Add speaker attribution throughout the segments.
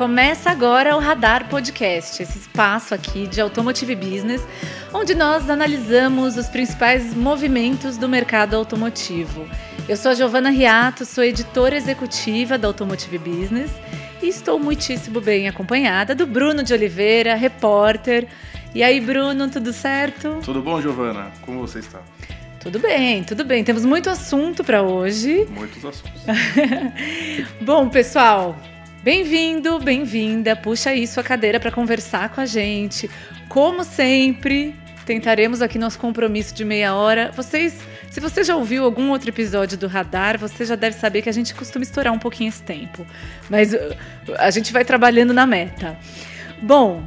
Speaker 1: Começa agora o Radar Podcast, esse espaço aqui de Automotive Business, onde nós analisamos os principais movimentos do mercado automotivo. Eu sou a Giovana Riato, sou editora executiva da Automotive Business e estou muitíssimo bem acompanhada do Bruno de Oliveira, repórter. E aí, Bruno, tudo certo?
Speaker 2: Tudo bom, Giovana? Como você está?
Speaker 1: Tudo bem, tudo bem. Temos muito assunto para hoje.
Speaker 2: Muitos assuntos.
Speaker 1: Bom, pessoal, bem-vindo, bem-vinda. Puxa aí sua cadeira para conversar com a gente. Como sempre, tentaremos aqui nosso compromisso de meia hora. Vocês, se você já ouviu algum outro episódio do Radar, você já deve saber que a gente costuma estourar um pouquinho esse tempo. Mas uh, a gente vai trabalhando na meta. Bom,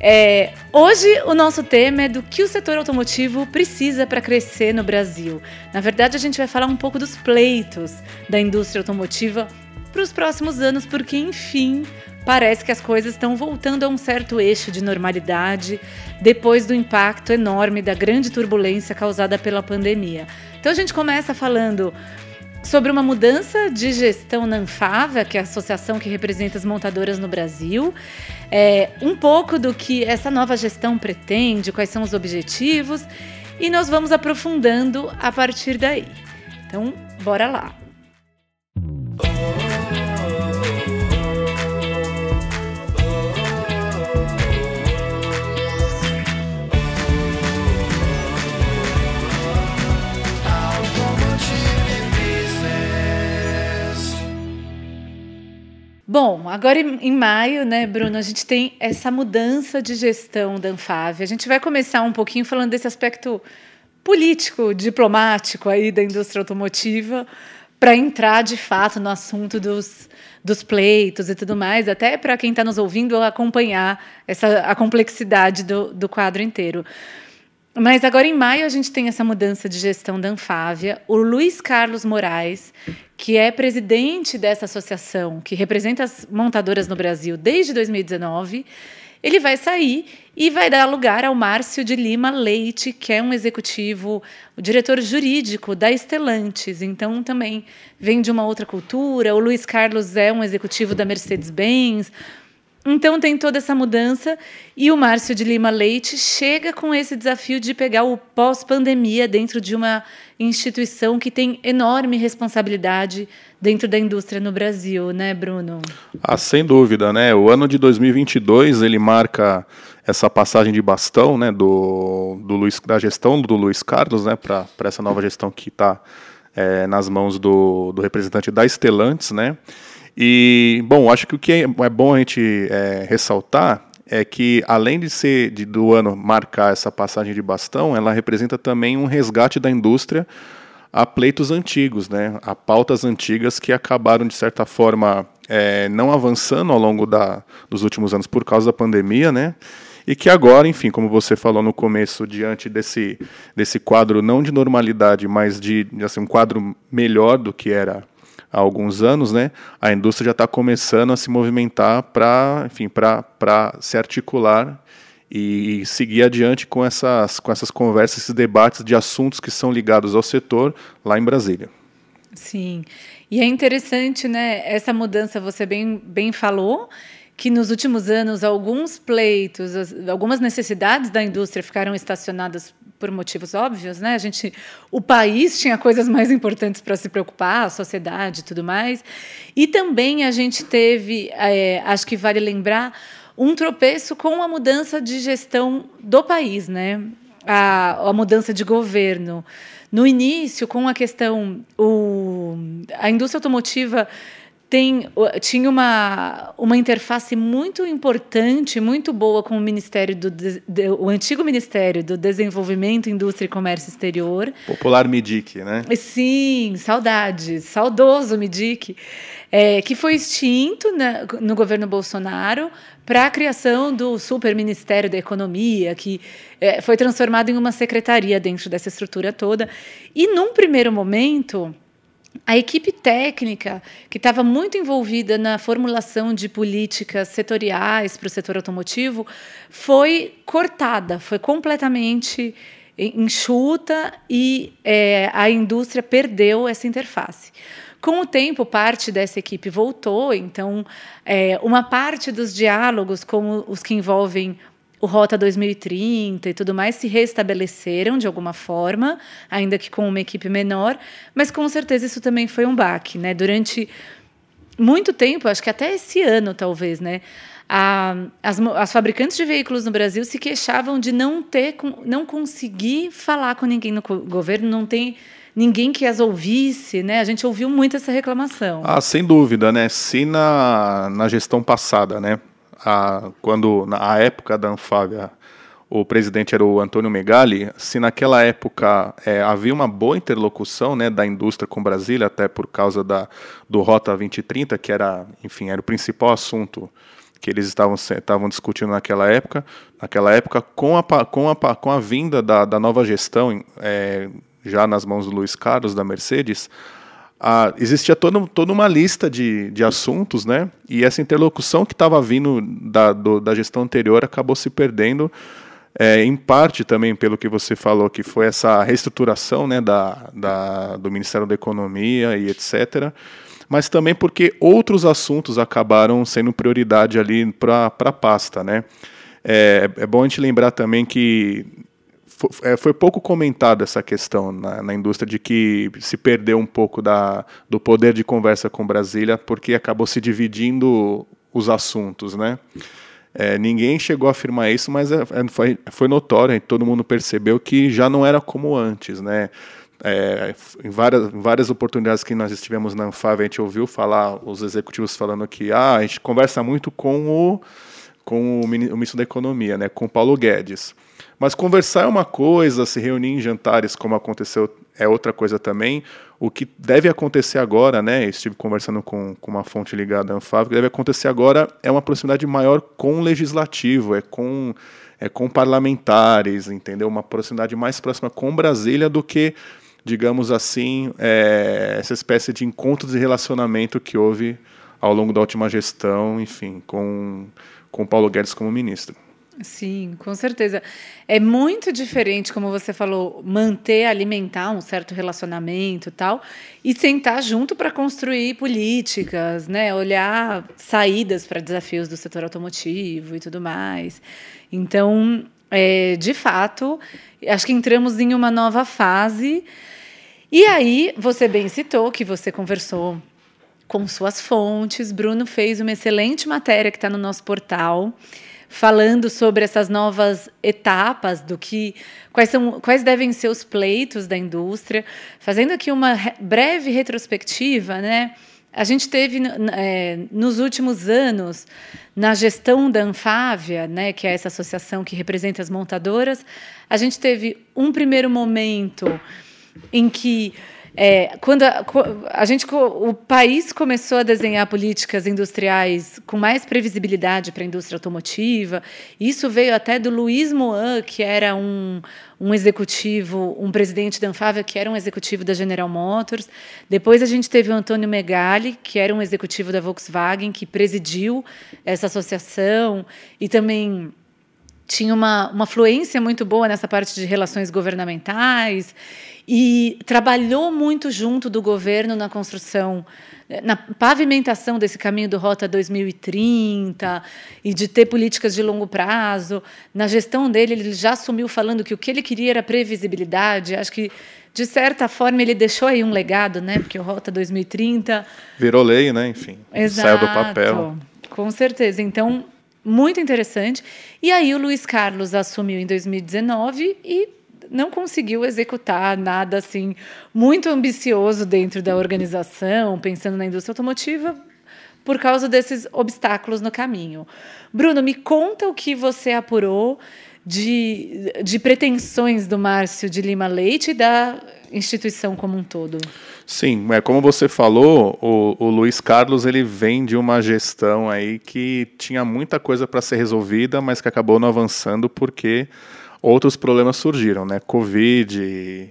Speaker 1: é, hoje o nosso tema é do que o setor automotivo precisa para crescer no Brasil. Na verdade, a gente vai falar um pouco dos pleitos da indústria automotiva para os próximos anos, porque enfim parece que as coisas estão voltando a um certo eixo de normalidade depois do impacto enorme da grande turbulência causada pela pandemia. Então a gente começa falando sobre uma mudança de gestão na Anfava, que é a associação que representa as montadoras no Brasil, é, um pouco do que essa nova gestão pretende, quais são os objetivos, e nós vamos aprofundando a partir daí. Então, bora lá. Bom, agora em maio, né, Bruno, a gente tem essa mudança de gestão da Anfave. A gente vai começar um pouquinho falando desse aspecto político, diplomático aí da indústria automotiva, para entrar de fato no assunto dos, dos pleitos e tudo mais, até para quem está nos ouvindo acompanhar essa, a complexidade do, do quadro inteiro. Mas agora em maio a gente tem essa mudança de gestão da Anfávia. O Luiz Carlos Moraes, que é presidente dessa associação, que representa as montadoras no Brasil desde 2019, ele vai sair e vai dar lugar ao Márcio de Lima Leite, que é um executivo, o diretor jurídico da Estelantes. Então também vem de uma outra cultura. O Luiz Carlos é um executivo da Mercedes-Benz então tem toda essa mudança e o Márcio de Lima Leite chega com esse desafio de pegar o pós-pandemia dentro de uma instituição que tem enorme responsabilidade dentro da indústria no Brasil, né, Bruno?
Speaker 2: Ah, sem dúvida, né? O ano de 2022 ele marca essa passagem de bastão, né, do, do Luiz, da gestão do Luiz Carlos, né, para essa nova gestão que está é, eh, nas mãos do, do representante da Estelantes, né? E, bom, acho que o que é, é bom a gente é, ressaltar é que, além de ser de, do ano marcar essa passagem de bastão, ela representa também um resgate da indústria a pleitos antigos, né, a pautas antigas que acabaram, de certa forma, é, não avançando ao longo da, dos últimos anos por causa da pandemia, né, e que agora, enfim, como você falou no começo, diante desse, desse quadro não de normalidade, mas de assim, um quadro melhor do que era há alguns anos, né, a indústria já está começando a se movimentar para, enfim, para se articular e seguir adiante com essas, com essas conversas, esses debates de assuntos que são ligados ao setor lá em Brasília.
Speaker 1: Sim, e é interessante, né, essa mudança, você bem, bem falou, que nos últimos anos alguns pleitos, algumas necessidades da indústria ficaram estacionadas por motivos óbvios, né? A gente, o país tinha coisas mais importantes para se preocupar, a sociedade, e tudo mais. E também a gente teve, é, acho que vale lembrar, um tropeço com a mudança de gestão do país, né? A, a mudança de governo. No início, com a questão, o, a indústria automotiva tem, tinha uma, uma interface muito importante, muito boa com o Ministério do de, o antigo Ministério do Desenvolvimento, Indústria e Comércio Exterior.
Speaker 2: Popular MIDIC, né?
Speaker 1: Sim, saudades, saudoso MIDIC, é, que foi extinto na, no governo Bolsonaro para a criação do Super Ministério da Economia, que é, foi transformado em uma secretaria dentro dessa estrutura toda. E num primeiro momento a equipe técnica, que estava muito envolvida na formulação de políticas setoriais para o setor automotivo, foi cortada, foi completamente enxuta e é, a indústria perdeu essa interface. Com o tempo, parte dessa equipe voltou, então, é, uma parte dos diálogos, como os que envolvem o Rota 2030 e tudo mais se restabeleceram de alguma forma, ainda que com uma equipe menor, mas com certeza isso também foi um baque, né? Durante muito tempo, acho que até esse ano talvez, né? A, as, as, fabricantes de veículos no Brasil se queixavam de não ter, não conseguir falar com ninguém no governo, não tem ninguém que as ouvisse, né? A gente ouviu muito essa reclamação.
Speaker 2: Ah, sem dúvida, né? Se na, na gestão passada, né? A, quando na época da Anfávia o presidente era o Antônio Megali, se naquela época é, havia uma boa interlocução né, da indústria com Brasília, até por causa da, do Rota 2030, que era, enfim, era o principal assunto que eles estavam, estavam discutindo naquela época, naquela época com a, com a, com a vinda da, da nova gestão, é, já nas mãos do Luiz Carlos, da Mercedes, ah, existia toda, toda uma lista de, de assuntos, né? E essa interlocução que estava vindo da, do, da gestão anterior acabou se perdendo, é, em parte também pelo que você falou, que foi essa reestruturação né, da, da, do Ministério da Economia e etc. Mas também porque outros assuntos acabaram sendo prioridade ali para a pasta, né? É, é bom a gente lembrar também que é, foi pouco comentada essa questão na, na, indústria de que se perdeu um pouco da, do poder de conversa com Brasília porque acabou se dividindo os assuntos, né? É, ninguém chegou a afirmar isso, mas é, é foi, foi notório, todo mundo percebeu que já não era como antes, né? É, em, várias, em várias oportunidades que nós estivemos na Anfave, a gente ouviu falar, os executivos falando que ah, a gente conversa muito com o, com o ministro da Economia, né, com o Paulo Guedes. Mas conversar é uma coisa, se reunir em jantares, como aconteceu, é outra coisa também. O que deve acontecer agora, né? Estive conversando com, com uma fonte ligada à Anfávia, o que deve acontecer agora é uma proximidade maior com o legislativo, é com, é com parlamentares, entendeu? Uma proximidade mais próxima com Brasília do que, digamos assim, é, essa espécie de encontro de relacionamento que houve ao longo da última gestão, enfim, com, com Paulo Guedes como ministro.
Speaker 1: Sim, com certeza. É muito diferente, como você falou, manter, alimentar um certo relacionamento e tal, e sentar junto para construir políticas, né? olhar saídas para desafios do setor automotivo e tudo mais. Então, é, de fato, acho que entramos em uma nova fase. E aí, você bem citou que você conversou com suas fontes. Bruno fez uma excelente matéria que está no nosso portal falando sobre essas novas etapas do que quais são quais devem ser os pleitos da indústria, fazendo aqui uma breve retrospectiva, né? A gente teve é, nos últimos anos na gestão da Anfávia, né, que é essa associação que representa as montadoras, a gente teve um primeiro momento em que é, quando a, a, gente, o país começou a desenhar políticas industriais com mais previsibilidade para a indústria automotiva, isso veio até do Luiz Moan, que era um, um executivo, um presidente da Anfávia, que era um executivo da General Motors. Depois a gente teve o Antônio Megali, que era um executivo da Volkswagen, que presidiu essa associação e também tinha uma, uma fluência muito boa nessa parte de relações governamentais e trabalhou muito junto do governo na construção, na pavimentação desse caminho do Rota 2030 e de ter políticas de longo prazo. Na gestão dele, ele já assumiu falando que o que ele queria era previsibilidade. Acho que, de certa forma, ele deixou aí um legado, né? porque o Rota 2030.
Speaker 2: Virou lei, né? Enfim,
Speaker 1: Exato, saiu do papel. Com certeza. Então, muito interessante. E aí o Luiz Carlos assumiu em 2019 e não conseguiu executar nada assim muito ambicioso dentro da organização, pensando na indústria automotiva, por causa desses obstáculos no caminho. Bruno, me conta o que você apurou de, de pretensões do Márcio de Lima Leite e da instituição como um todo.
Speaker 2: Sim, é como você falou, o, o Luiz Carlos ele vem de uma gestão aí que tinha muita coisa para ser resolvida, mas que acabou não avançando porque outros problemas surgiram, né? Covid,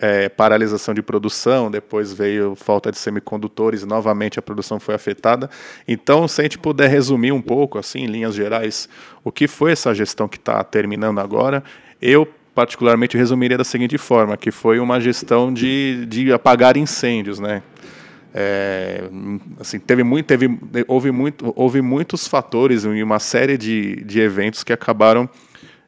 Speaker 2: é, paralisação de produção, depois veio falta de semicondutores, novamente a produção foi afetada. Então, se a gente puder resumir um pouco, assim, em linhas gerais, o que foi essa gestão que está terminando agora, eu particularmente resumiria da seguinte forma, que foi uma gestão de, de apagar incêndios, né? é, assim, teve muito, teve, houve, muito, houve muitos fatores e uma série de, de eventos que acabaram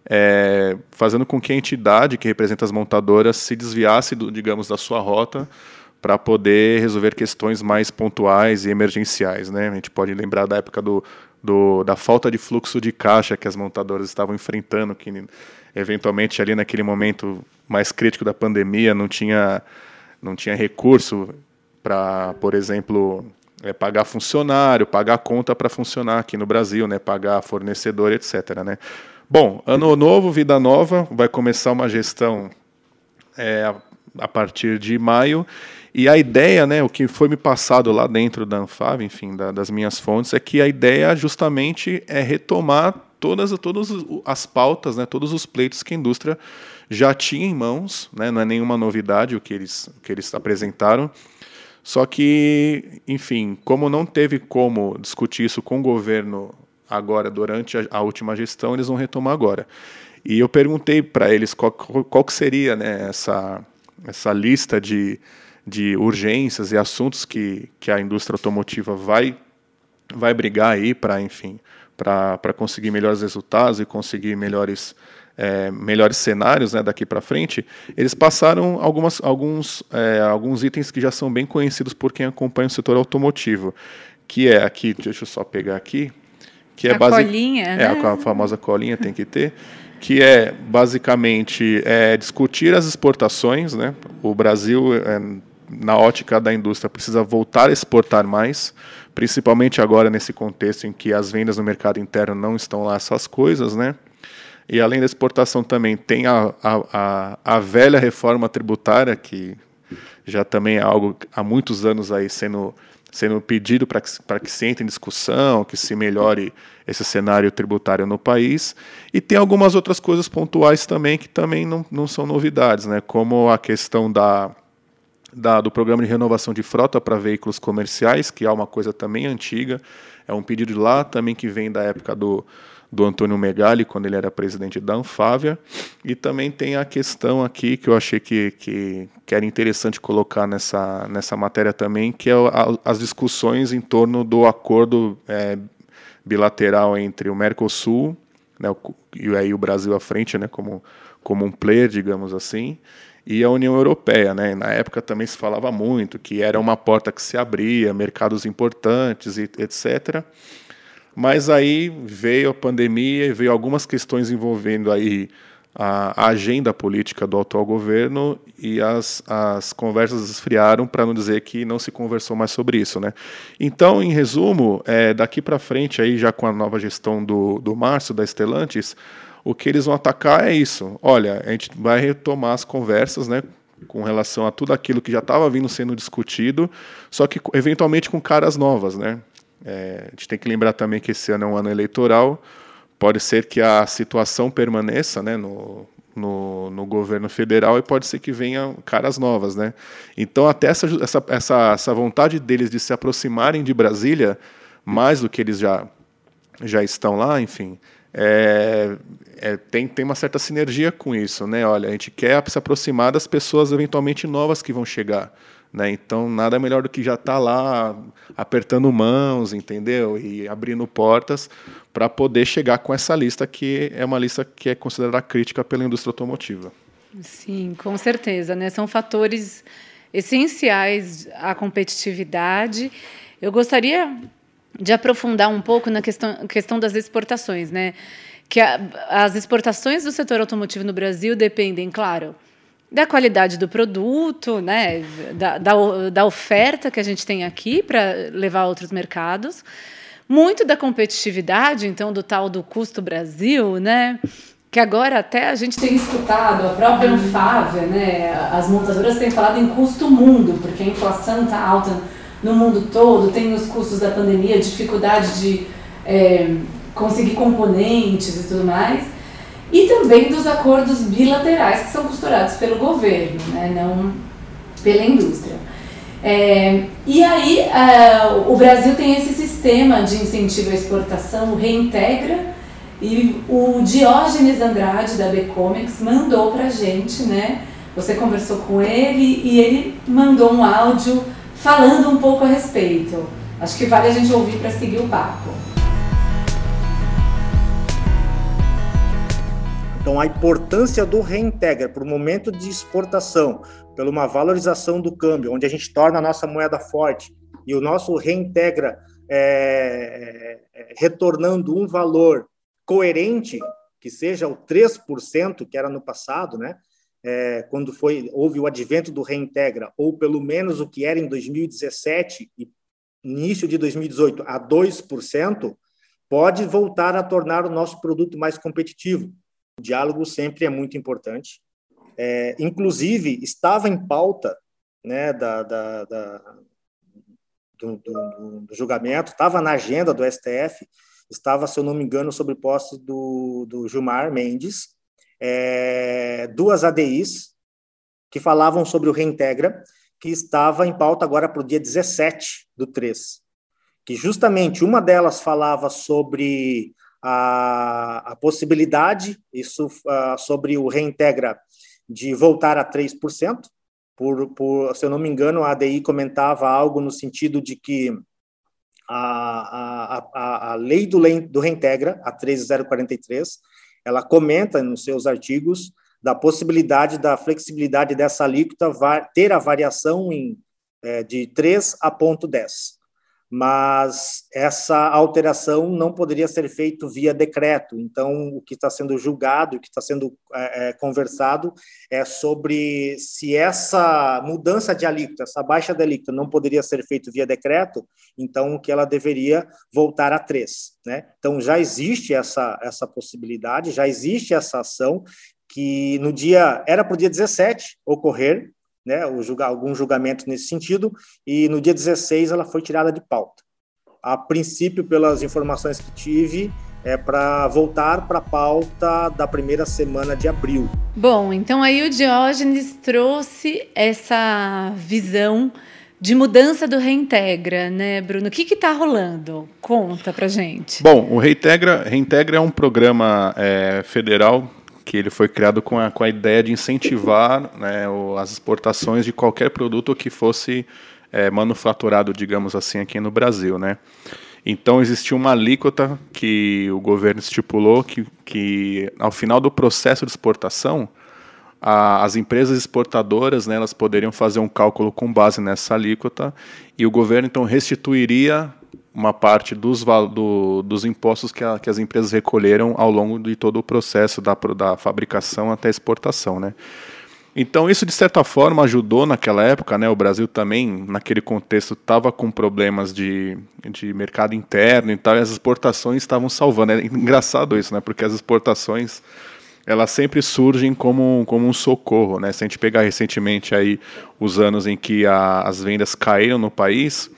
Speaker 2: é, fazendo com que a entidade que representa as montadoras se desviasse, do, digamos, da sua rota para poder resolver questões mais pontuais e emergenciais. Né? A gente pode lembrar da época do, do, da falta de fluxo de caixa que as montadoras estavam enfrentando, que eventualmente ali naquele momento mais crítico da pandemia não tinha, não tinha recurso para, por exemplo, é, pagar funcionário, pagar conta para funcionar aqui no Brasil, né, pagar fornecedor, etc. Né? Bom, ano novo, vida nova, vai começar uma gestão é, a partir de maio. E a ideia, né, o que foi me passado lá dentro da Anfav, enfim, da, das minhas fontes, é que a ideia justamente é retomar todas, todas as pautas, né, todos os pleitos que a indústria já tinha em mãos, né, não é nenhuma novidade o que eles, o que eles apresentaram, só que, enfim, como não teve como discutir isso com o governo agora, durante a, a última gestão, eles vão retomar agora. E eu perguntei para eles qual, qual que seria né, essa, essa lista de, de urgências e assuntos que, que a indústria automotiva vai, vai brigar aí para, enfim, para conseguir melhores resultados e conseguir melhores é, melhores cenários né, daqui para frente, eles passaram algumas, alguns, é, alguns itens que já são bem conhecidos por quem acompanha o setor automotivo, que é aqui, deixa eu só pegar aqui, que é
Speaker 1: a base... colinha, é,
Speaker 2: né? a famosa colinha tem que ter, que é basicamente é, discutir as exportações, né? O Brasil é, na ótica da indústria precisa voltar a exportar mais, principalmente agora nesse contexto em que as vendas no mercado interno não estão lá essas coisas, né? E além da exportação também tem a, a, a, a velha reforma tributária, que já também é algo há muitos anos aí sendo, sendo pedido para que, que se entre em discussão, que se melhore esse cenário tributário no país. E tem algumas outras coisas pontuais também que também não, não são novidades, né? como a questão da, da, do programa de renovação de frota para veículos comerciais, que é uma coisa também antiga, é um pedido lá também que vem da época do, do Antônio Megali, quando ele era presidente da Anfávia. E também tem a questão aqui que eu achei que, que, que era interessante colocar nessa, nessa matéria também, que é a, as discussões em torno do acordo é, bilateral entre o Mercosul né, e aí o Brasil à frente, né, como, como um player, digamos assim, e a União Europeia. Né? Na época também se falava muito que era uma porta que se abria, mercados importantes, e etc., mas aí veio a pandemia e veio algumas questões envolvendo aí a, agenda política do atual governo e as, as conversas esfriaram, para não dizer que não se conversou mais sobre isso. Né? Então, em resumo, é, daqui para frente, aí, já com a nova gestão do, do Márcio, da Estelantes, o que eles vão atacar é isso. Olha, a gente vai retomar as conversas né, com relação a tudo aquilo que já estava vindo sendo discutido, só que eventualmente com caras novas. Né? É, a gente tem que lembrar também que esse ano é um ano eleitoral. Pode ser que a situação permaneça né, no, no, no, governo federal e pode ser que venham caras novas. Né? Então, até essa, essa, essa, essa vontade deles de se aproximarem de Brasília, mais do que eles já, já estão lá, enfim, é, é, tem, tem uma certa sinergia com isso. Né? Olha, a gente quer se aproximar das pessoas eventualmente novas que vão chegar. Né? Então, nada melhor do que já estar tá lá apertando mãos, entendeu? E abrindo portas para poder chegar com essa lista que é uma lista que é considerada crítica pela indústria automotiva.
Speaker 1: Sim, com certeza. Né? São fatores essenciais à competitividade. Eu gostaria de aprofundar um pouco na questão, questão das exportações, né? Que a, as exportações do setor automotivo no Brasil dependem, claro, da qualidade do produto, né, da, da, da oferta que a gente tem aqui para levar a outros mercados, muito da competitividade, então, do tal do custo Brasil, né, que agora até a gente tem escutado, a própria Anfávia, né, as montadoras têm falado em custo mundo, porque a inflação está alta no mundo todo, tem os custos da pandemia, dificuldade de é, conseguir componentes e tudo mais e também dos acordos bilaterais que são costurados pelo governo, né, não pela indústria. É, e aí uh, o Brasil tem esse sistema de incentivo à exportação, o Reintegra, e o Diógenes Andrade da Becomex mandou para gente, né? Você conversou com ele e ele mandou um áudio falando um pouco a respeito. Acho que vale a gente ouvir para seguir o papo.
Speaker 3: Então, a importância do reintegra para o momento de exportação, pela uma valorização do câmbio, onde a gente torna a nossa moeda forte e o nosso reintegra é, é, retornando um valor coerente, que seja o 3%, que era no passado, né? É, quando foi houve o advento do reintegra, ou pelo menos o que era em 2017 e início de 2018 a 2%, pode voltar a tornar o nosso produto mais competitivo. O diálogo sempre é muito importante. É, inclusive, estava em pauta né, da, da, da do, do, do, julgamento, estava na agenda do STF, estava, se eu não me engano, sobre posse do, do Gilmar Mendes, é, duas ADIs que falavam sobre o Reintegra, que estava em pauta agora para o dia 17 do 3, que justamente uma delas falava sobre a, a possibilidade, isso uh, sobre o Reintegra de voltar a 3%, por, por, se eu não me engano, a ADI comentava algo no sentido de que a, a, a, a lei do, do Reintegra, a 13043, ela comenta nos seus artigos da possibilidade da flexibilidade dessa alíquota ter a variação em, é, de 3 a ponto 10 mas essa alteração não poderia ser feita via decreto. Então, o que está sendo julgado, o que está sendo é, é, conversado é sobre se essa mudança de alíquota, essa baixa de alíquota não poderia ser feita via decreto, então que ela deveria voltar a 3. Né? Então, já existe essa, essa possibilidade, já existe essa ação que no dia, era para o dia 17 ocorrer, né, o julga, algum julgamento nesse sentido, e no dia 16 ela foi tirada de pauta. A princípio, pelas informações que tive, é para voltar para a pauta da primeira semana de abril.
Speaker 1: Bom, então aí o Diógenes trouxe essa visão de mudança do Reintegra, né, Bruno? O que está rolando? Conta para gente.
Speaker 2: Bom, o Reintegra, Reintegra é um programa é, federal que ele foi criado com a, com a ideia de incentivar né, as exportações de qualquer produto que fosse é, manufaturado, digamos assim, aqui no Brasil. Né? Então existia uma alíquota que o governo estipulou que, que ao final do processo de exportação, a, as empresas exportadoras né, elas poderiam fazer um cálculo com base nessa alíquota e o governo então restituiria uma parte dos, do, dos impostos que, a, que, as empresas recolheram ao longo de todo o processo da, da fabricação até exportação, né? Então isso de certa forma ajudou naquela época, né? O Brasil também naquele contexto estava com problemas de, de mercado interno e tal, e as exportações estavam salvando. É engraçado isso, né? Porque as exportações elas sempre surgem como, como um socorro, né? Se a gente pegar recentemente aí os anos em que a, as vendas caíram no país,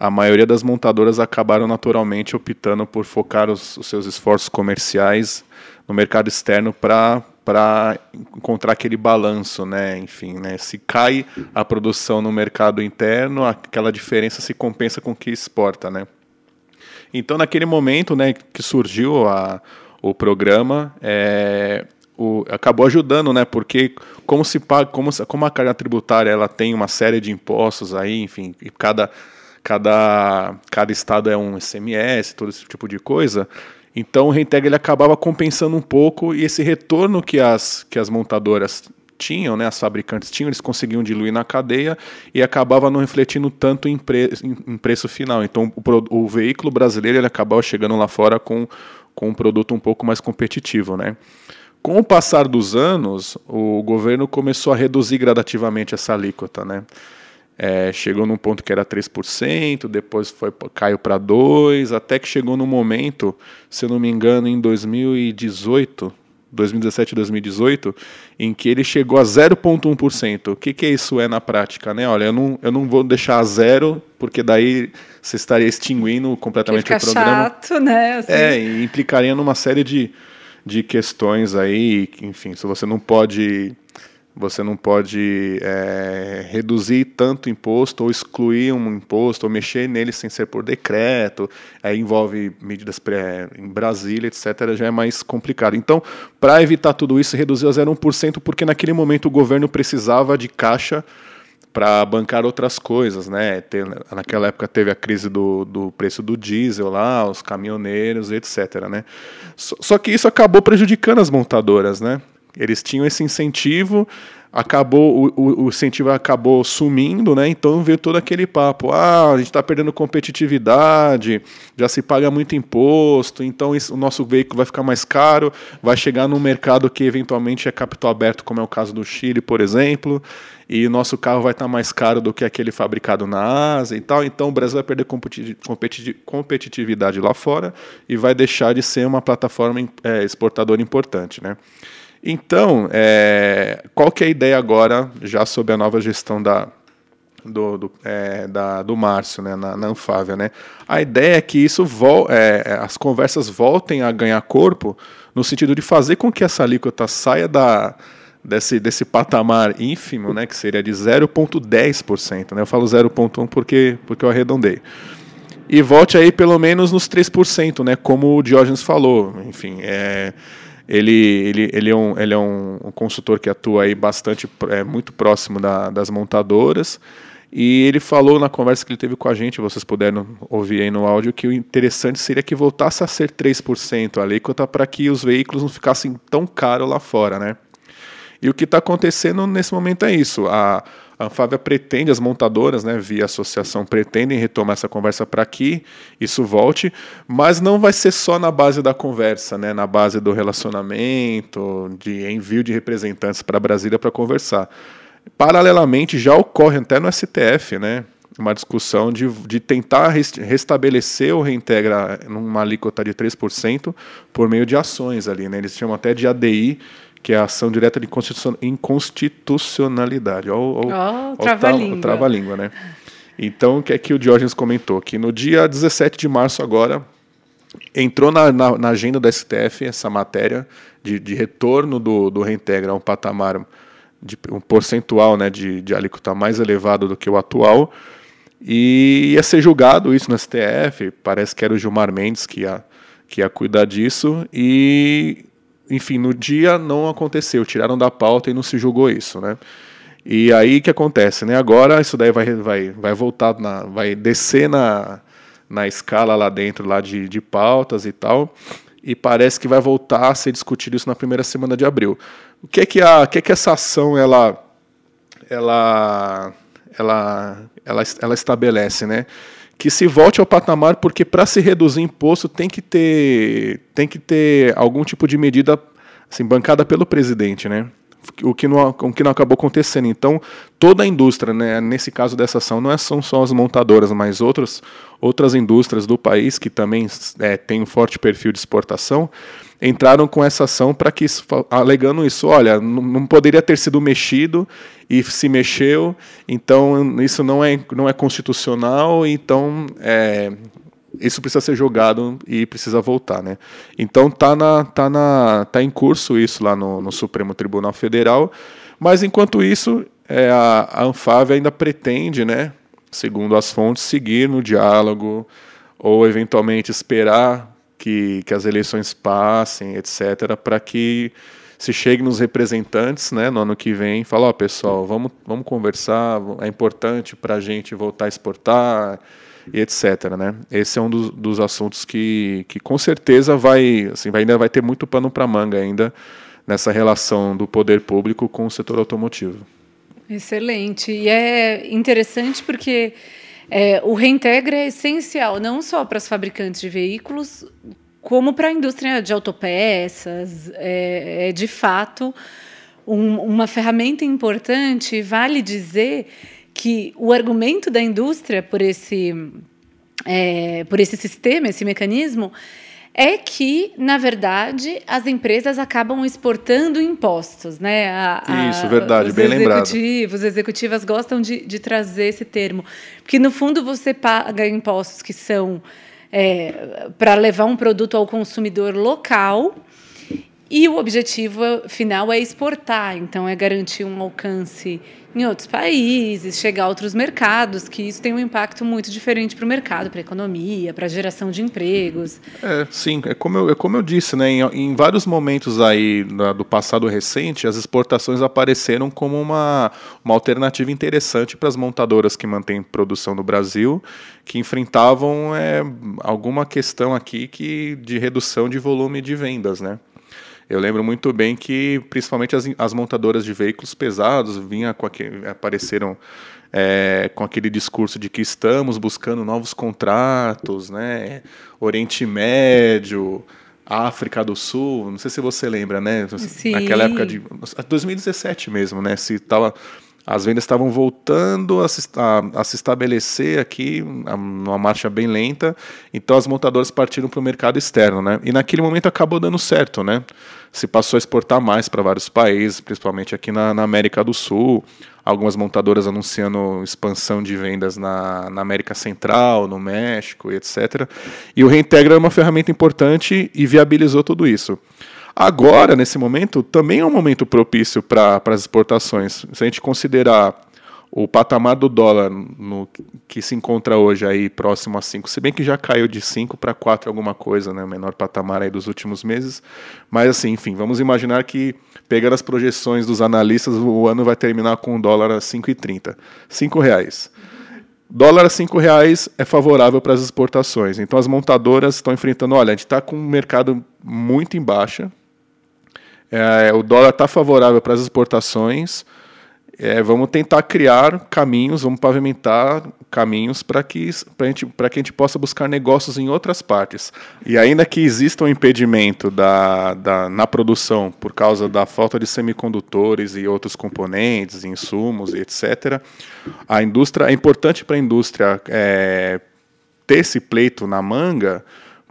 Speaker 2: a maioria das montadoras acabaram naturalmente optando por focar os, os seus esforços comerciais no mercado externo para para encontrar aquele balanço, né? Enfim, né? Se cai a produção no mercado interno, aquela diferença se compensa com o que exporta, né? Então, naquele momento, né, que surgiu a, o programa, é, o, acabou ajudando, né? Porque como se paga, como, como a carga tributária ela tem uma série de impostos aí, enfim, e cada cada, cada estado é um SMS, todo esse tipo de coisa. Então o Renteg ele acabava compensando um pouco e esse retorno que as, que as montadoras tinham, né, as fabricantes tinham, eles conseguiam diluir na cadeia e acabava não refletindo tanto em, pre, em preço final. Então o, o, veículo brasileiro ele acabava chegando lá fora com, com um produto um pouco mais competitivo, né? Com o passar dos anos, o governo começou a reduzir gradativamente essa alíquota, né? É, chegou num ponto que era 3%, depois foi, caiu para 2%, até que chegou num momento, se eu não me engano, em 2018, 2017 2018, em que ele chegou a 0,1%. O que, que isso é na prática? Né? Olha, eu não, eu não vou deixar a zero, porque daí você estaria extinguindo completamente o programa.
Speaker 1: chato, né?
Speaker 2: Assim. É, e implicaria numa série de, de questões aí, enfim, se você não pode você não pode é, reduzir tanto imposto ou excluir um imposto ou mexer nele sem ser por decreto. Aí envolve medidas pré, em Brasília, etc. Já é mais complicado. Então, para evitar tudo isso, reduziu a 0,1% porque naquele momento o governo precisava de caixa para bancar outras coisas, né? Naquela época teve a crise do, do preço do diesel lá, os caminhoneiros, etc. Né? Só que isso acabou prejudicando as montadoras, né? Eles tinham esse incentivo, acabou o, o, incentivo acabou sumindo, né? Então veio todo aquele papo, ah, a gente está perdendo competitividade, já se paga muito imposto, então isso, o nosso veículo vai ficar mais caro, vai chegar num mercado que eventualmente é capital aberto, como é o caso do Chile, por exemplo, e o nosso carro vai estar tá mais caro do que aquele fabricado na Ásia e tal. Então o Brasil vai perder competitividade lá fora e vai deixar de ser uma plataforma é, exportadora importante, né? Então, é, qual que é a ideia agora, já sobre a nova gestão da, do, do, é, da, do Márcio, né, na, na Anfávia, né? A ideia é que isso vol é, as conversas voltem a ganhar corpo no sentido de fazer com que essa alíquota saia da, desse, desse patamar ínfimo, né, que seria de 0,10%. Né? Eu falo 0,1% porque, porque eu arredondei. E volte aí pelo menos nos 3%, né, como o Diógenes falou. Enfim, é, ele, ele, ele é, um, ele é um, um consultor que atua aí bastante, é, muito próximo da, das montadoras. E ele falou na conversa que ele teve com a gente, vocês puderam ouvir aí no áudio, que o interessante seria que voltasse a ser 3% a alíquota para que os veículos não ficassem tão caros lá fora, né? E o que está acontecendo nesse momento é isso. A, a Anfávia pretende, as montadoras, né, via associação, pretendem retomar essa conversa para que isso volte, mas não vai ser só na base da conversa, né, na base do relacionamento, de envio de representantes para Brasília para conversar. Paralelamente, já ocorre até no STF, né, uma discussão de, de tentar restabelecer o reintegra numa alíquota de 3% por meio de ações ali. Né? Eles chamam até de ADI, que é a ação direta de inconstitucionalidade.
Speaker 1: Olha o, trava-língua.
Speaker 2: Trava né? Então, o que é que o Diógenes comentou? Que no dia 17 de março agora, entrou na, na, na agenda do STF essa matéria de, de retorno do, do reintegra a um patamar, de, um percentual né, de, de alíquota mais elevado do que o atual, e ia ser julgado isso no STF, parece que era o Gilmar Mendes que ia, que ia cuidar disso, e enfim, no dia não aconteceu, tiraram da pauta e não se julgou isso, né? E aí que acontece, né? Agora isso daí vai, vai, vai voltar, na, vai descer na, na escala lá dentro lá de, de pautas e tal, e parece que vai voltar a ser discutido isso na primeira semana de abril. O que é que, a, que, é que essa ação ela, ela, ela, ela, ela estabelece, né? Que se volte ao patamar, porque para se reduzir imposto tem que ter, tem que ter algum tipo de medida assim, bancada pelo presidente, né? O que, não, o que não acabou acontecendo. Então, toda a indústria, né, nesse caso dessa ação, não é, são só as montadoras, mas outros, outras indústrias do país que também é, têm um forte perfil de exportação, entraram com essa ação para que, alegando isso, olha, não poderia ter sido mexido e se mexeu, então isso não é, não é constitucional, então é, isso precisa ser jogado e precisa voltar, né? Então tá na tá na tá em curso isso lá no, no Supremo Tribunal Federal, mas enquanto isso é, a, a Anfávia ainda pretende, né, segundo as fontes, seguir no diálogo ou eventualmente esperar que, que as eleições passem, etc., para que se chegue nos representantes né, no ano que vem e ó, oh, pessoal, vamos, vamos conversar, é importante para a gente voltar a exportar e etc. Né? Esse é um dos, dos assuntos que, que com certeza vai, assim, vai, ainda vai ter muito pano para manga ainda nessa relação do poder público com o setor automotivo.
Speaker 1: Excelente. E é interessante porque é, o reintegra é essencial não só para os fabricantes de veículos, como para a indústria de autopeças. É, é de fato um, uma ferramenta importante. Vale dizer que o argumento da indústria por esse, é, por esse sistema, esse mecanismo, é que, na verdade, as empresas acabam exportando impostos, né?
Speaker 2: A, a, Isso, verdade, bem lembrado.
Speaker 1: Os executivos, executivas gostam de, de trazer esse termo. Porque, no fundo, você paga impostos que são é, para levar um produto ao consumidor local e o objetivo final é exportar, então é garantir um alcance em outros países, chegar a outros mercados, que isso tem um impacto muito diferente para o mercado, para a economia, para a geração de empregos.
Speaker 2: É, sim, é como eu, é como eu disse, né? Em, em vários momentos aí na, do passado recente, as exportações apareceram como uma, uma alternativa interessante para as montadoras que mantêm produção no Brasil, que enfrentavam é, alguma questão aqui que, de redução de volume de vendas, né? Eu lembro muito bem que, principalmente as, as montadoras de veículos pesados, vinha com aquele, apareceram é, com aquele discurso de que estamos buscando novos contratos, né? Oriente Médio, África do Sul, não sei se você lembra, né?
Speaker 1: Sim.
Speaker 2: Naquela época de 2017 mesmo, né? Se tava as vendas estavam voltando a se, a, a se estabelecer aqui, numa marcha bem lenta, então as montadoras partiram para o mercado externo, né? E naquele momento acabou dando certo, né? Se passou a exportar mais para vários países, principalmente aqui na, na, América do Sul, algumas montadoras anunciando expansão de vendas na, na América Central, no México, etc. E o Reintegra é uma ferramenta importante e viabilizou tudo isso. Agora, nesse momento, também é um momento propício para as exportações. Se a gente considerar o patamar do dólar no, que se encontra hoje aí próximo a 5, se bem que já caiu de 5 para 4 alguma coisa, né, o menor patamar aí dos últimos meses, mas assim, enfim, vamos imaginar que pegando as projeções dos analistas, o ano vai terminar com o dólar a 5,30, 5 reais. Dólar a 5 reais é favorável para as exportações, então as montadoras estão enfrentando, olha, a gente está com um mercado muito em baixa, é, o dólar está favorável para as exportações. É, vamos tentar criar caminhos, vamos pavimentar caminhos para que, que a gente possa buscar negócios em outras partes. E ainda que exista um impedimento da, da, na produção por causa da falta de semicondutores e outros componentes, insumos e etc., a indústria, é importante para a indústria é, ter esse pleito na manga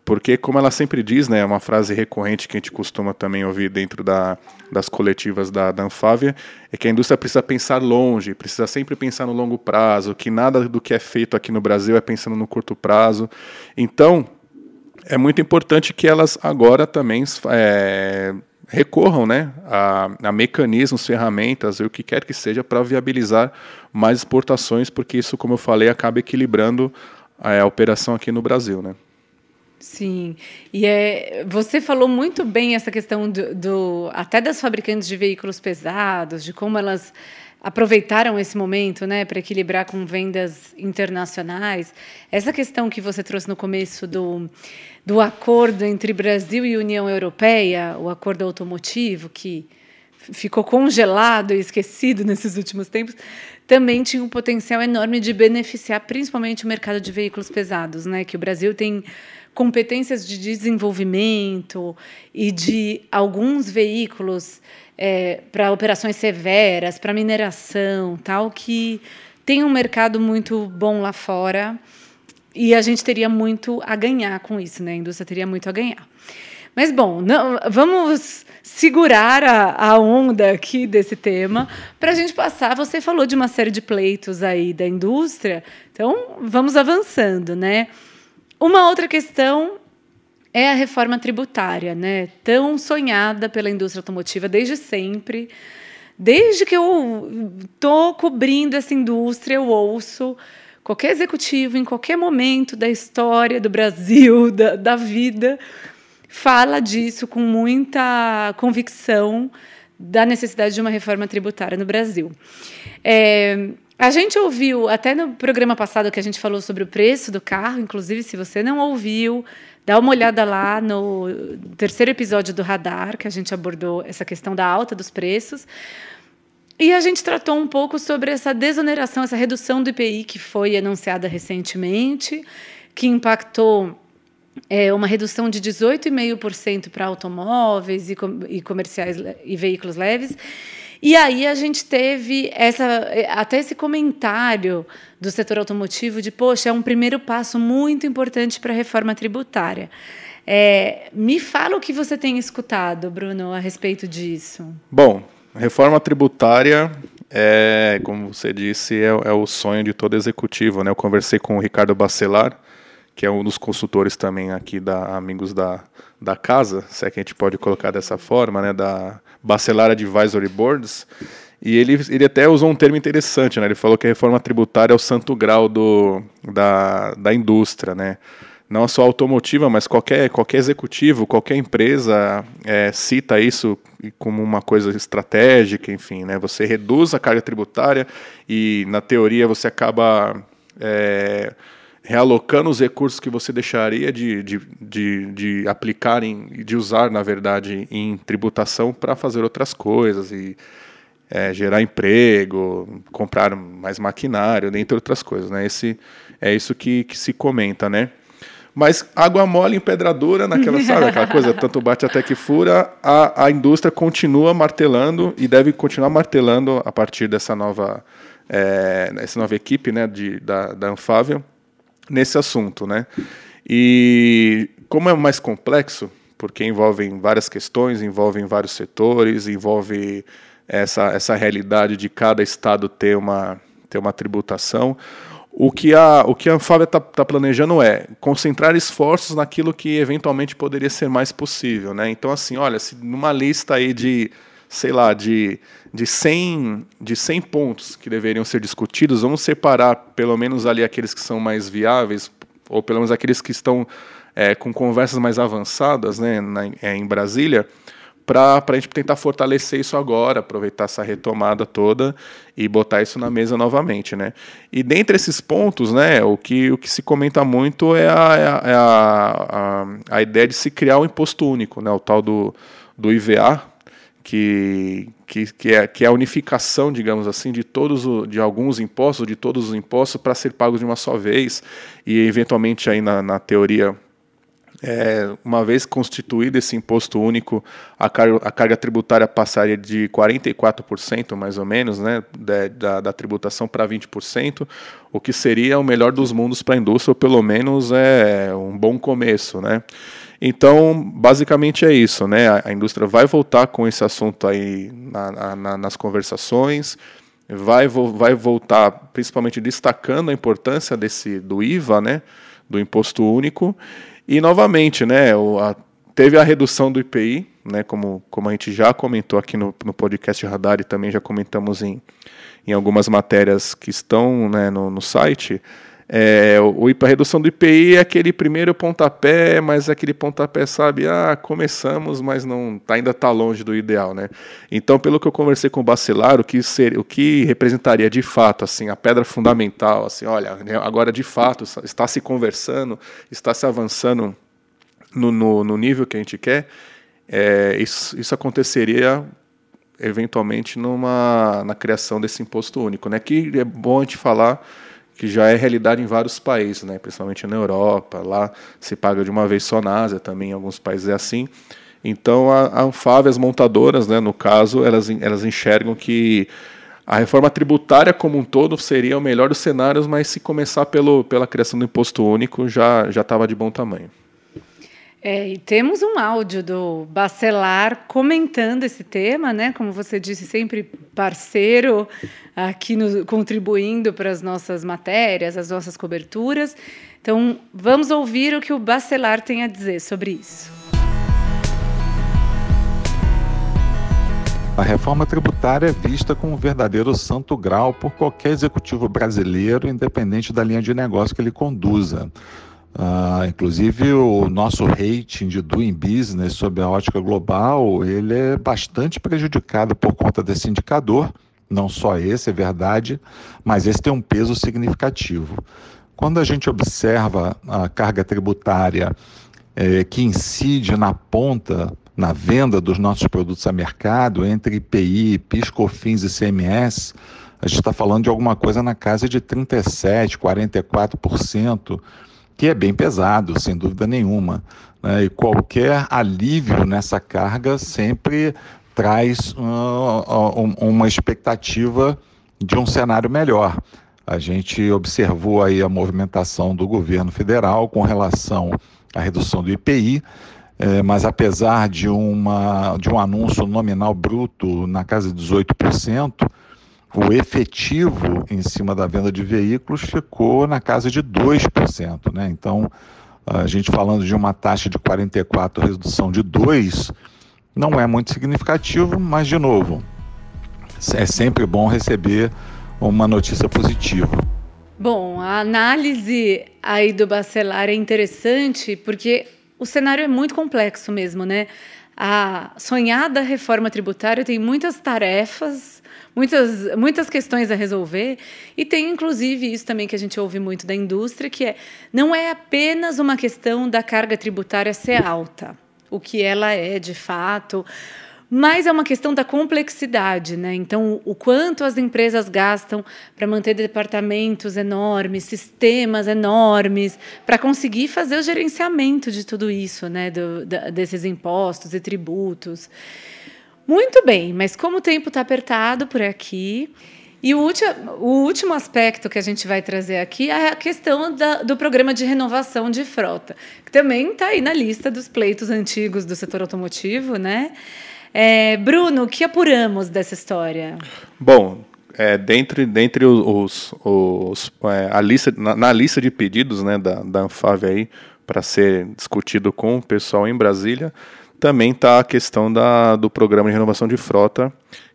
Speaker 2: porque, como ela sempre diz, né, é uma frase recorrente que a gente costuma também ouvir dentro da, das coletivas da, da Anfávia, é que a indústria precisa pensar longe, precisa sempre pensar no longo prazo, que nada do que é feito aqui no Brasil é pensando no curto prazo. Então, é muito importante que elas agora também é, recorram né, a, a, mecanismos, ferramentas, o que quer que seja, para viabilizar mais exportações, porque isso, como eu falei, acaba equilibrando é, a operação aqui no Brasil. Né?
Speaker 1: Sim, e é, você falou muito bem essa questão do, do, até das fabricantes de veículos pesados, de como elas aproveitaram esse momento, né, para equilibrar com vendas internacionais. Essa questão que você trouxe no começo do, do acordo entre Brasil e União Europeia, o acordo automotivo que ficou congelado e esquecido nesses últimos tempos, também tinha um potencial enorme de beneficiar principalmente o mercado de veículos pesados, né, que o Brasil tem competências de desenvolvimento e de alguns veículos é, para operações severas, para mineração, tal, que tem um mercado muito bom lá fora e a gente teria muito a ganhar com isso, né? A indústria teria muito a ganhar. Mas, bom, não, vamos segurar a, a onda aqui desse tema para a gente passar. Você falou de uma série de pleitos aí da indústria, então vamos avançando, né? Uma outra questão é a reforma tributária, né? Tão sonhada pela indústria automotiva desde sempre. Desde que eu estou cobrindo essa indústria, eu ouço qualquer executivo, em qualquer momento da história do Brasil, da, da vida, fala disso com muita convicção da necessidade de uma reforma tributária no Brasil. É, a gente ouviu, até no programa passado que a gente falou sobre o preço do carro, inclusive, se você não ouviu, dá uma olhada lá no terceiro episódio do Radar, que a gente abordou essa questão da alta dos preços. E a gente tratou um pouco sobre essa desoneração, essa redução do IPI que foi anunciada recentemente, que impactou é, uma redução de 18,5% para automóveis e, com, e comerciais e veículos leves e aí a gente teve essa, até esse comentário do setor automotivo de, poxa, é um primeiro passo muito importante para a reforma tributária. É, me fala o que você tem escutado, Bruno, a respeito disso.
Speaker 2: Bom, reforma tributária é, como você disse, é, é, o sonho de todo executivo. Né? Eu conversei com o Ricardo Bacelar, que é um dos consultores também aqui da Amigos da, da Casa, se é que a gente pode colocar dessa forma, né? da Bacelar Advisory Boards. E ele, ele até usou um termo interessante, né? Ele falou que a reforma tributária é o santo grau do, da, da indústria, né? Não só automotiva, mas qualquer, qualquer executivo, qualquer empresa é, cita isso como uma coisa estratégica, enfim, né? Você reduz a carga tributária e, na teoria, você acaba é, realocando os recursos que você deixaria de, de, de, de aplicar, em, de usar, na verdade, em tributação para fazer outras coisas e é, gerar emprego, comprar mais maquinário, dentre outras coisas. Né? Esse, é isso que, que se comenta, né? Mas água mole em pedra dura, naquela, sabe, aquela coisa, tanto bate até que fura, a, a indústria continua martelando e deve continuar martelando a partir dessa nova, é, essa nova equipe né, de, da, da Anfávia nesse assunto. Né? E como é mais complexo, porque envolve várias questões, envolve vários setores, envolve essa, essa realidade de cada estado ter uma, ter uma tributação. O que a, o que a Anfávia está tá planejando é concentrar esforços naquilo que eventualmente poderia ser mais possível. Né? Então, assim, olha, se numa lista aí de, sei lá, de, de, 100, de 100 pontos que deveriam ser discutidos, vamos separar pelo menos ali aqueles que são mais viáveis, ou pelo menos aqueles que estão é, com conversas mais avançadas né, na, é, em Brasília, para a gente tentar fortalecer isso agora, aproveitar essa retomada toda e botar isso na mesa novamente, né? E dentre esses pontos, né, o que, o que se comenta muito é a, é a, é a, a, ideia de se criar um imposto único, né, o tal do, do IVA, que, que, que, é, que é a unificação, digamos assim, de todos o, de alguns impostos, de todos os impostos para ser pagos de uma só vez e eventualmente aí na, na teoria é, uma vez constituído esse imposto único, a, car a carga tributária passaria de 44%, mais ou menos, né, da, da tributação para 20%, o que seria o melhor dos mundos para a indústria, ou pelo menos é um bom começo. Né? Então, basicamente é isso. Né? A, a indústria vai voltar com esse assunto aí na, na, nas conversações, vai, vo vai voltar principalmente destacando a importância desse, do IVA, né, do imposto único, e novamente, né, o, a, teve a redução do IPI, né, como, como a gente já comentou aqui no, no podcast Radar e também já comentamos em, em algumas matérias que estão né, no, no site. É, a redução do IPI é aquele primeiro pontapé, mas é aquele pontapé, sabe, ah, começamos, mas não tá, ainda está longe do ideal, né? Então, pelo que eu conversei com o Bacelar, o que, ser, o que representaria de fato, assim, a pedra fundamental, assim, olha, né, agora de fato está se conversando, está se avançando no, no, no nível que a gente quer, é, isso, isso aconteceria eventualmente numa, na criação desse imposto único, né? Que é bom a gente falar que já é realidade em vários países, né? principalmente na Europa. Lá se paga de uma vez só na Ásia, também em alguns países é assim. Então, a, a as montadoras, né, no caso, elas, elas enxergam que a reforma tributária como um todo seria o melhor dos cenários, mas se começar pelo, pela criação do imposto único, já estava de bom tamanho.
Speaker 1: É, e temos um áudio do Bacelar comentando esse tema, né? Como você disse, sempre parceiro aqui no, contribuindo para as nossas matérias, as nossas coberturas. Então, vamos ouvir o que o Bacelar tem a dizer sobre isso.
Speaker 4: A reforma tributária é vista como um verdadeiro santo grau por qualquer executivo brasileiro, independente da linha de negócio que ele conduza. Uh, inclusive o nosso rating de doing business sob a ótica global ele é bastante prejudicado por conta desse indicador. Não só esse, é verdade, mas esse tem um peso significativo. Quando a gente observa a carga tributária é, que incide na ponta, na venda dos nossos produtos a mercado, entre IPI, PIS, COFINS e CMS, a gente está falando de alguma coisa na casa de 37%, 44% que é bem pesado, sem dúvida nenhuma. Né? E qualquer alívio nessa carga sempre traz uh, uma expectativa de um cenário melhor. A gente observou aí a movimentação do governo federal com relação à redução do IPI, eh, mas apesar de, uma, de um anúncio nominal bruto na casa de 18%, o efetivo em cima da venda de veículos ficou na casa de 2%. Né? Então, a gente falando de uma taxa de 44, redução de 2, não é muito significativo, mas, de novo, é sempre bom receber uma notícia positiva.
Speaker 1: Bom, a análise aí do Bacelar é interessante porque o cenário é muito complexo mesmo, né? A sonhada reforma tributária tem muitas tarefas, muitas, muitas questões a resolver, e tem inclusive isso também que a gente ouve muito da indústria, que é não é apenas uma questão da carga tributária ser alta, o que ela é de fato, mas é uma questão da complexidade, né? Então, o quanto as empresas gastam para manter departamentos enormes, sistemas enormes, para conseguir fazer o gerenciamento de tudo isso, né? Do, da, desses impostos e tributos. Muito bem, mas como o tempo está apertado por aqui. E o último, o último aspecto que a gente vai trazer aqui é a questão da, do programa de renovação de frota, que também está aí na lista dos pleitos antigos do setor automotivo, né? É, Bruno, o que apuramos dessa história?
Speaker 2: Bom, é, dentre, dentre os, os é, a lista, na, na, lista de pedidos né, da, da Anfave aí para ser discutido com o pessoal em Brasília, também está a questão da, do programa de renovação de frota,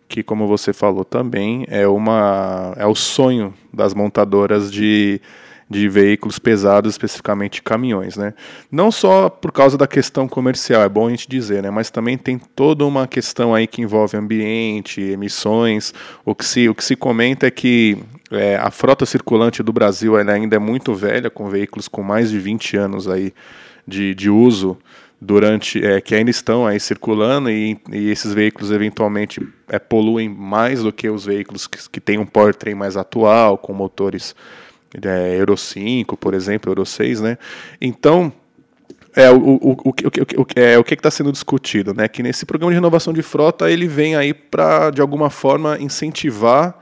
Speaker 2: que como você falou também é uma é o sonho das montadoras de de veículos pesados, especificamente caminhões, né? Não só por causa da questão comercial, é bom a gente dizer, né? Mas também tem toda uma questão aí que envolve ambiente, emissões. O que se, o que se comenta é que é, a frota circulante do Brasil ainda é muito velha, com veículos com mais de 20 anos aí de, de uso durante é, que ainda estão aí circulando e, e esses veículos eventualmente é, poluem mais do que os veículos que, que têm um powertrain mais atual, com motores é, Euro 5, por exemplo, Euro 6, né? Então, é, o, o, o, o, o, é, o que está sendo discutido, né? Que nesse programa de renovação de frota ele vem aí para, de alguma forma, incentivar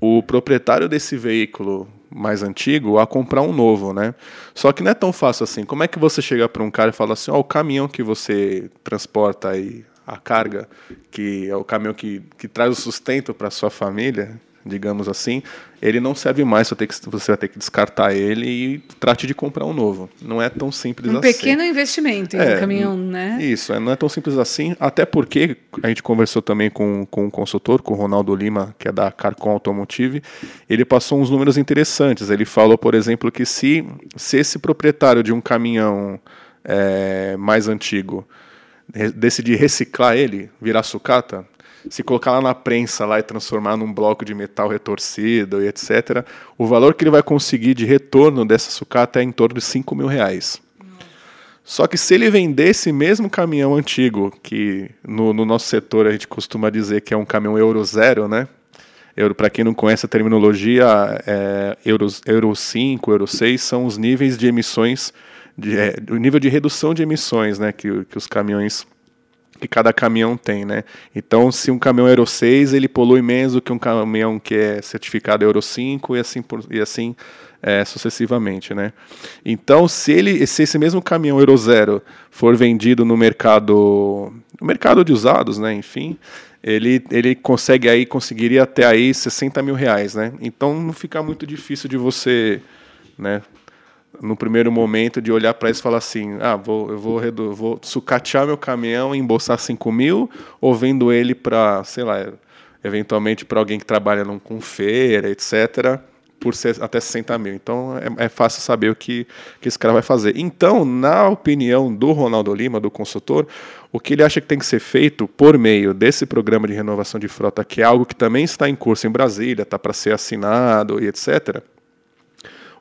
Speaker 2: o proprietário desse veículo mais antigo a comprar um novo, né? Só que não é tão fácil assim. Como é que você chega para um cara e fala assim, ó, oh, o caminhão que você transporta aí a carga, que é o caminhão que, que traz o sustento para sua família, digamos assim, ele não serve mais, você, que, você vai ter que descartar ele e trate de comprar um novo. Não é tão simples
Speaker 1: um
Speaker 2: assim.
Speaker 1: Um pequeno investimento em é, um caminhão, né?
Speaker 2: Isso, é, não é tão simples assim, até porque a gente conversou também com, com um consultor, com o Ronaldo Lima, que é da Carcom Automotive, ele passou uns números interessantes. Ele falou, por exemplo, que se, se esse proprietário de um caminhão é, mais antigo decidir reciclar ele, virar sucata, se colocar lá na prensa lá e transformar num bloco de metal retorcido e etc., o valor que ele vai conseguir de retorno dessa sucata é em torno de 5 mil reais. Só que se ele vender esse mesmo caminhão antigo, que no, no nosso setor a gente costuma dizer que é um caminhão Euro Zero, né? Euro, para quem não conhece a terminologia, é, Euro, Euro 5, Euro 6 são os níveis de emissões, de, é, o nível de redução de emissões né, que, que os caminhões que cada caminhão tem, né? Então, se um caminhão é Euro 6, ele polui menos do que um caminhão que é certificado Euro 5 e assim, por, e assim é, sucessivamente, né? Então, se, ele, se esse mesmo caminhão Euro 0 for vendido no mercado, no mercado de usados, né? Enfim, ele, ele consegue aí, conseguiria até aí 60 mil reais, né? Então, não fica muito difícil de você, né? No primeiro momento de olhar para isso e falar assim, ah, vou, eu vou, vou sucatear meu caminhão e embolsar 5 mil, ou vendo ele para, sei lá, eventualmente para alguém que trabalha num, com feira, etc., por ser até 60 mil. Então é, é, fácil saber o que, que esse cara vai fazer. Então, na opinião do Ronaldo Lima, do consultor, o que ele acha que tem que ser feito por meio desse programa de renovação de frota, que é algo que também está em curso em Brasília, está para ser assinado e etc.,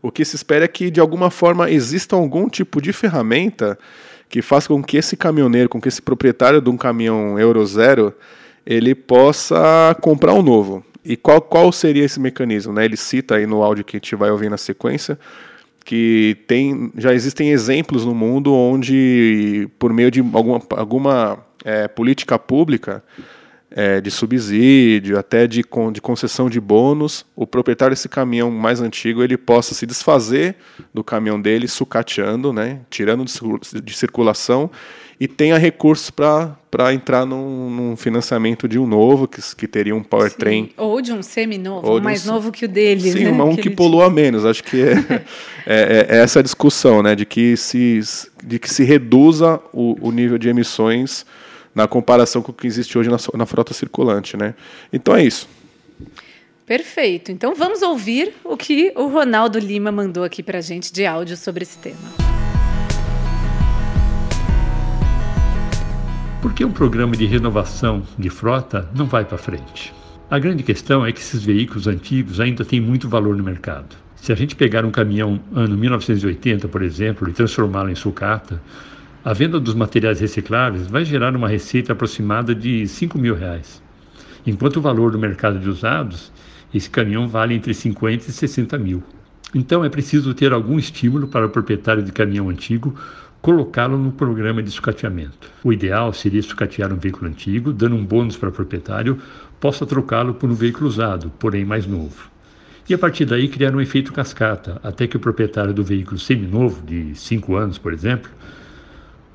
Speaker 2: o que se espera é que, de alguma forma, exista algum tipo de ferramenta que faça com que esse caminhoneiro, com que esse proprietário de um caminhão Euro Zero, ele possa comprar um novo. E qual, qual seria esse mecanismo? Né? Ele cita aí no áudio que a gente vai ouvir na sequência que tem, já existem exemplos no mundo onde, por meio de alguma, alguma é, política pública, é, de subsídio, até de, de concessão de bônus, o proprietário desse caminhão mais antigo ele possa se desfazer do caminhão dele, sucateando, né, tirando de circulação, e tenha recursos para entrar num, num, financiamento de um novo, que, que teria um powertrain.
Speaker 1: Ou de um semi-novo, mais um, novo que o dele.
Speaker 2: Sim,
Speaker 1: né?
Speaker 2: um que, que polua menos. Acho que é, é, é, essa a discussão, né, de que se, de que se reduza o, o nível de emissões na comparação com o que existe hoje na, na frota circulante. Né? Então é isso.
Speaker 1: Perfeito. Então vamos ouvir o que o Ronaldo Lima mandou aqui para a gente de áudio sobre esse tema.
Speaker 5: Por que um programa de renovação de frota não vai para frente? A grande questão é que esses veículos antigos ainda têm muito valor no mercado. Se a gente pegar um caminhão ano 1980, por exemplo, e transformá-lo em sucata, a venda dos materiais recicláveis vai gerar uma receita aproximada de 5 mil reais. Enquanto o valor do mercado de usados esse caminhão vale entre 50 e 60 mil. Então é preciso ter algum estímulo para o proprietário de caminhão antigo colocá-lo no programa de sucateamento. O ideal seria sucatear um veículo antigo, dando um bônus para o proprietário, possa trocá-lo por um veículo usado, porém mais novo. E a partir daí criar um efeito cascata, até que o proprietário do veículo seminovo, de 5 anos, por exemplo,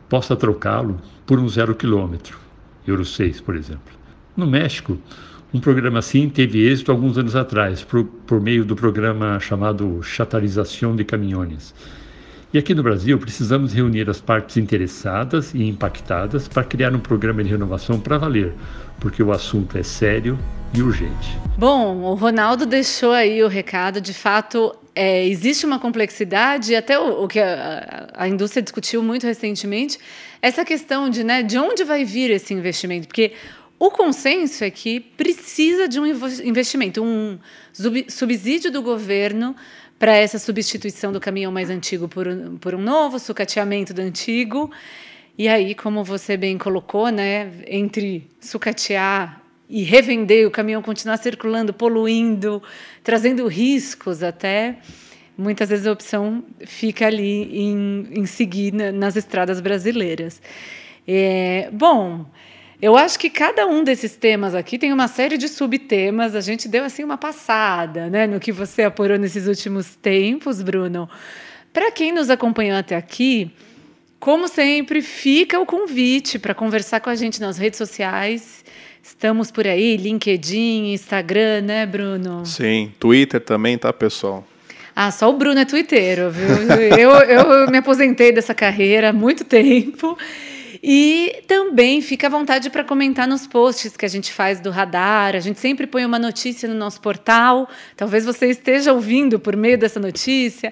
Speaker 5: possa trocá-lo por um zero quilômetro, Euro 6, por exemplo. No México, um programa assim teve êxito alguns anos atrás, por, por meio do programa chamado Chatarização de Caminhões. E aqui no Brasil, precisamos reunir as partes interessadas e impactadas para criar um programa de renovação para valer, porque o assunto é sério e urgente.
Speaker 1: Bom, o Ronaldo deixou aí o recado. De fato, é, existe uma complexidade, até o, o que a, a, indústria discutiu muito recentemente, essa questão de, né, de onde vai vir esse investimento, porque o consenso é que precisa de um investimento, um subsídio do governo para essa substituição do caminhão mais antigo por um, por um novo, sucateamento do antigo. E aí, como você bem colocou, né, entre sucatear e revender, o caminhão continuar circulando, poluindo, trazendo riscos até, muitas vezes a opção fica ali em, em seguir nas estradas brasileiras. É, bom, eu acho que cada um desses temas aqui tem uma série de subtemas. A gente deu assim uma passada, né, no que você apurou nesses últimos tempos, Bruno. Para quem nos acompanhou até aqui, como sempre, fica o convite para conversar com a gente nas redes sociais. Estamos por aí, LinkedIn, Instagram, né, Bruno?
Speaker 2: Sim, Twitter também, tá, pessoal?
Speaker 1: Ah, só o Bruno é twitteiro, viu? eu, eu me aposentei dessa carreira há muito tempo. E também fica à vontade para comentar nos posts que a gente faz do radar. A gente sempre põe uma notícia no nosso portal. Talvez você esteja ouvindo por meio dessa notícia.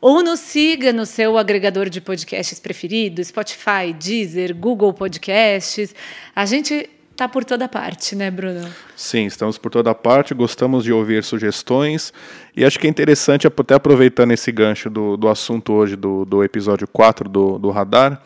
Speaker 1: Ou nos siga no seu agregador de podcasts preferido, Spotify, Deezer, Google Podcasts. A gente está por toda parte, né, Bruno?
Speaker 2: Sim, estamos por toda parte, gostamos de ouvir sugestões e acho que é interessante, até aproveitando esse gancho do, do assunto hoje, do, do episódio 4 do, do Radar,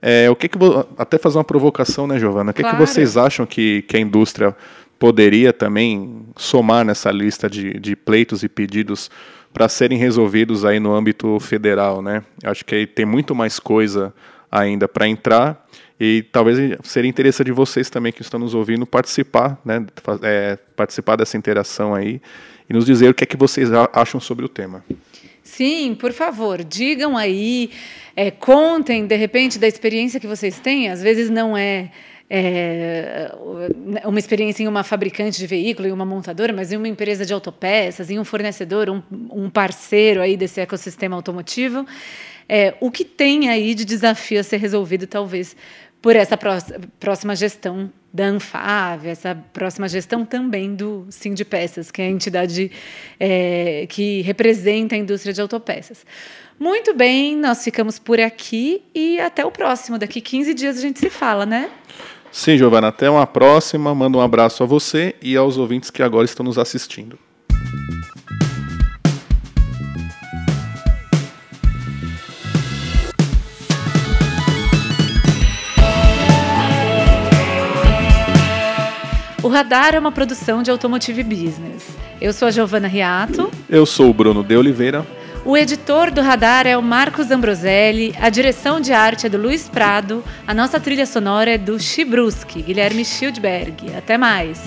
Speaker 2: é, o que que até fazer uma provocação, né, Giovana? O que, claro. que vocês acham que, que a indústria poderia também somar nessa lista de, de pleitos e pedidos para serem resolvidos aí no âmbito federal, né? Acho que aí tem muito mais coisa ainda para entrar e talvez seria interessante de vocês também que estão nos ouvindo participar, né? É, participar dessa interação aí e nos dizer o que é que vocês acham sobre o tema.
Speaker 1: Sim, por favor, digam aí, é, contem de repente da experiência que vocês têm. Às vezes não é, é, uma experiência em uma fabricante de veículo, em uma montadora, mas em uma empresa de autopeças, em um fornecedor, um, um parceiro aí desse ecossistema automotivo. É, o que tem aí de desafio a ser resolvido, talvez, por essa próxima gestão da Anfave, essa próxima gestão também do Sim de Peças, que é a entidade é, que representa a indústria de autopeças. Muito bem, nós ficamos por aqui e até o próximo. Daqui 15 dias a gente se fala, né?
Speaker 2: Sim, Giovana, até uma próxima. Manda um abraço a você e aos ouvintes que agora estão nos assistindo.
Speaker 1: Radar é uma produção de Automotive Business. Eu sou a Giovana Riato.
Speaker 2: Eu sou o Bruno de Oliveira.
Speaker 1: O editor do Radar é o Marcos Ambroselli, a direção de arte é do Luiz Prado, a nossa trilha sonora é do Chibruski, Guilherme Schildberg. Até mais!